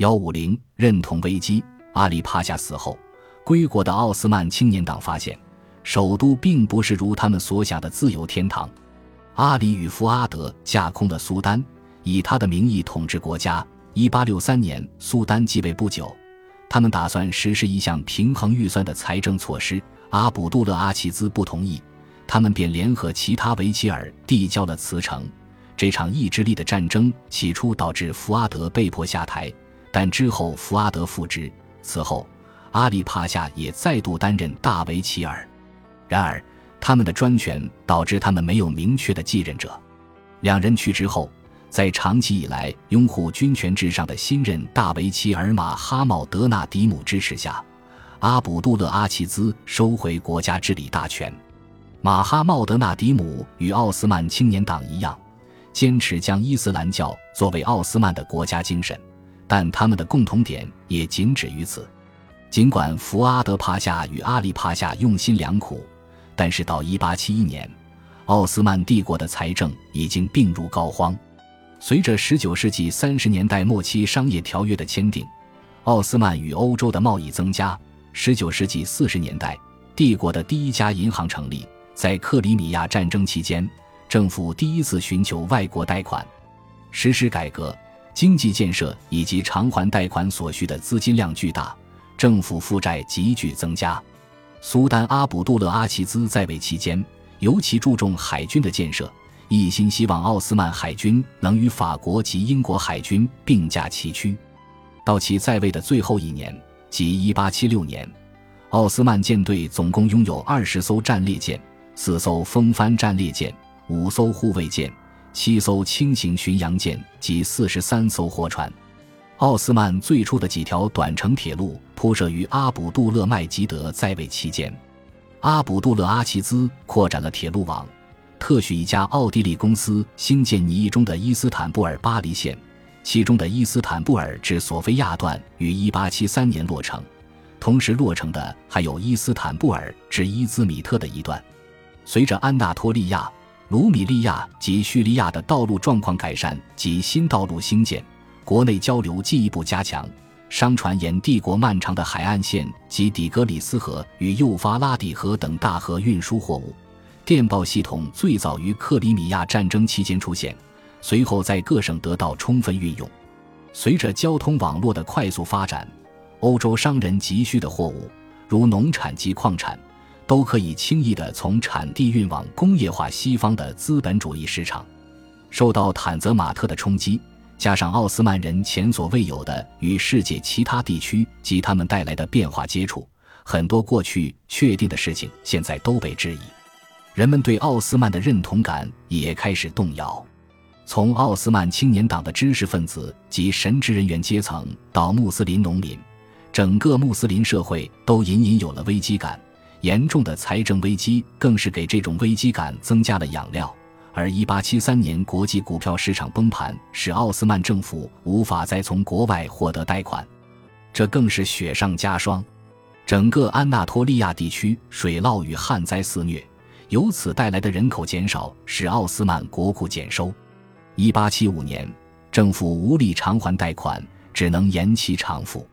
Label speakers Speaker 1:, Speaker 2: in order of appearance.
Speaker 1: 幺五零认同危机。阿里帕夏死后，归国的奥斯曼青年党发现，首都并不是如他们所想的自由天堂。阿里与福阿德架空了苏丹，以他的名义统治国家。一八六三年，苏丹继位不久，他们打算实施一项平衡预算的财政措施。阿卜杜勒阿齐兹不同意，他们便联合其他维齐尔递交了辞呈。这场意志力的战争起初导致福阿德被迫下台，但之后福阿德复职。此后，阿里帕夏也再度担任大维齐尔。然而，他们的专权导致他们没有明确的继任者。两人去职后，在长期以来拥护军权至上的新任大维齐尔马哈茂德纳迪姆支持下，阿卜杜勒阿齐兹收回国家治理大权。马哈茂德纳迪姆与奥斯曼青年党一样，坚持将伊斯兰教作为奥斯曼的国家精神。但他们的共同点也仅止于此。尽管福阿德帕夏与阿里帕夏用心良苦，但是到1871年，奥斯曼帝国的财政已经病入膏肓。随着19世纪30年代末期商业条约的签订，奥斯曼与欧洲的贸易增加。19世纪40年代，帝国的第一家银行成立。在克里米亚战争期间，政府第一次寻求外国贷款，实施改革。经济建设以及偿还贷款所需的资金量巨大，政府负债急剧增加。苏丹阿卜杜勒阿齐兹在位期间，尤其注重海军的建设，一心希望奥斯曼海军能与法国及英国海军并驾齐驱。到其在位的最后一年，即1876年，奥斯曼舰队总共拥有二十艘战列舰、四艘风帆战列舰、五艘护卫舰。七艘轻型巡洋舰及四十三艘货船，奥斯曼最初的几条短程铁路铺设于阿卜杜勒麦吉德在位期间。阿卜杜勒阿齐兹扩展了铁路网，特许一家奥地利公司兴建拟议中的伊斯坦布尔巴黎线，其中的伊斯坦布尔至索菲亚段于一八七三年落成，同时落成的还有伊斯坦布尔至伊兹米特的一段。随着安纳托利亚。卢米利亚及叙利亚的道路状况改善及新道路兴建，国内交流进一步加强，商船沿帝国漫长的海岸线及底格里斯河与幼发拉底河等大河运输货物。电报系统最早于克里米亚战争期间出现，随后在各省得到充分运用。随着交通网络的快速发展，欧洲商人急需的货物，如农产及矿产。都可以轻易地从产地运往工业化西方的资本主义市场。受到坦泽马特的冲击，加上奥斯曼人前所未有的与世界其他地区及他们带来的变化接触，很多过去确定的事情现在都被质疑。人们对奥斯曼的认同感也开始动摇。从奥斯曼青年党的知识分子及神职人员阶层到穆斯林农民，整个穆斯林社会都隐隐有了危机感。严重的财政危机更是给这种危机感增加了养料，而1873年国际股票市场崩盘，使奥斯曼政府无法再从国外获得贷款，这更是雪上加霜。整个安纳托利亚地区水涝与旱灾肆虐，由此带来的人口减少使奥斯曼国库减收。1875年，政府无力偿还贷款，只能延期偿付。